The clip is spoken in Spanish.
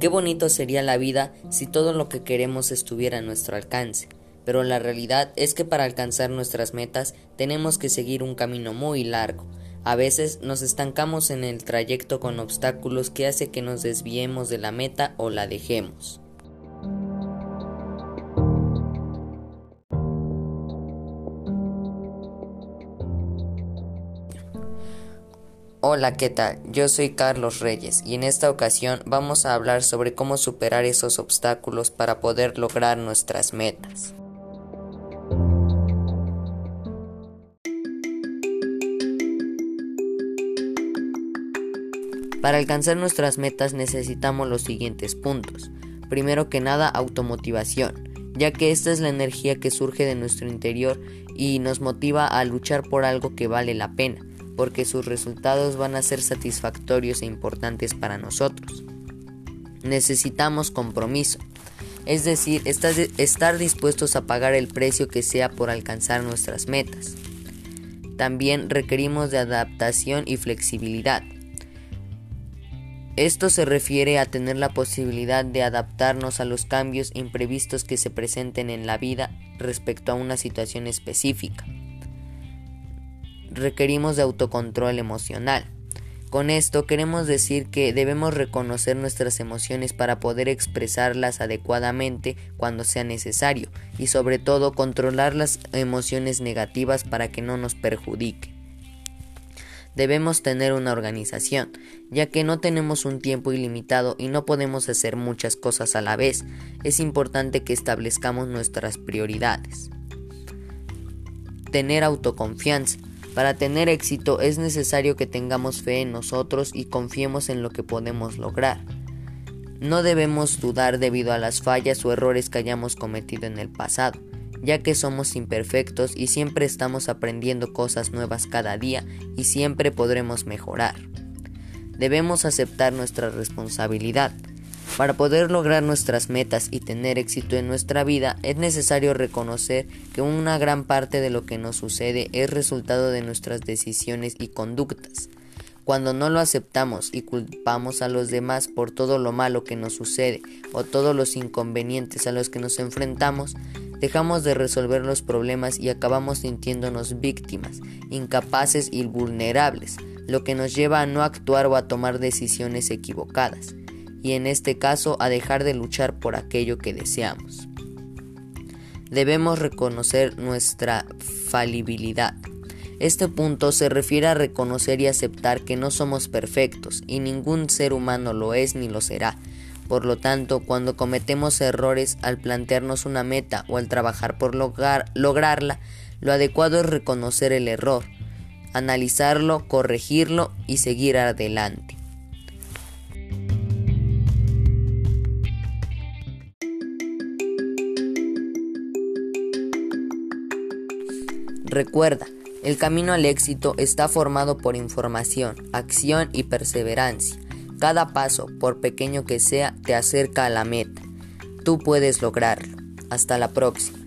Qué bonito sería la vida si todo lo que queremos estuviera a nuestro alcance, pero la realidad es que para alcanzar nuestras metas tenemos que seguir un camino muy largo. A veces nos estancamos en el trayecto con obstáculos que hace que nos desviemos de la meta o la dejemos. Hola, ¿qué tal? Yo soy Carlos Reyes y en esta ocasión vamos a hablar sobre cómo superar esos obstáculos para poder lograr nuestras metas. Para alcanzar nuestras metas necesitamos los siguientes puntos. Primero que nada, automotivación, ya que esta es la energía que surge de nuestro interior y nos motiva a luchar por algo que vale la pena porque sus resultados van a ser satisfactorios e importantes para nosotros. Necesitamos compromiso, es decir, estar dispuestos a pagar el precio que sea por alcanzar nuestras metas. También requerimos de adaptación y flexibilidad. Esto se refiere a tener la posibilidad de adaptarnos a los cambios imprevistos que se presenten en la vida respecto a una situación específica requerimos de autocontrol emocional. Con esto queremos decir que debemos reconocer nuestras emociones para poder expresarlas adecuadamente cuando sea necesario y sobre todo controlar las emociones negativas para que no nos perjudique. Debemos tener una organización, ya que no tenemos un tiempo ilimitado y no podemos hacer muchas cosas a la vez. Es importante que establezcamos nuestras prioridades. Tener autoconfianza. Para tener éxito es necesario que tengamos fe en nosotros y confiemos en lo que podemos lograr. No debemos dudar debido a las fallas o errores que hayamos cometido en el pasado, ya que somos imperfectos y siempre estamos aprendiendo cosas nuevas cada día y siempre podremos mejorar. Debemos aceptar nuestra responsabilidad, para poder lograr nuestras metas y tener éxito en nuestra vida es necesario reconocer que una gran parte de lo que nos sucede es resultado de nuestras decisiones y conductas. Cuando no lo aceptamos y culpamos a los demás por todo lo malo que nos sucede o todos los inconvenientes a los que nos enfrentamos, dejamos de resolver los problemas y acabamos sintiéndonos víctimas, incapaces y vulnerables, lo que nos lleva a no actuar o a tomar decisiones equivocadas y en este caso a dejar de luchar por aquello que deseamos. Debemos reconocer nuestra falibilidad. Este punto se refiere a reconocer y aceptar que no somos perfectos y ningún ser humano lo es ni lo será. Por lo tanto, cuando cometemos errores al plantearnos una meta o al trabajar por lograr, lograrla, lo adecuado es reconocer el error, analizarlo, corregirlo y seguir adelante. Recuerda, el camino al éxito está formado por información, acción y perseverancia. Cada paso, por pequeño que sea, te acerca a la meta. Tú puedes lograrlo. Hasta la próxima.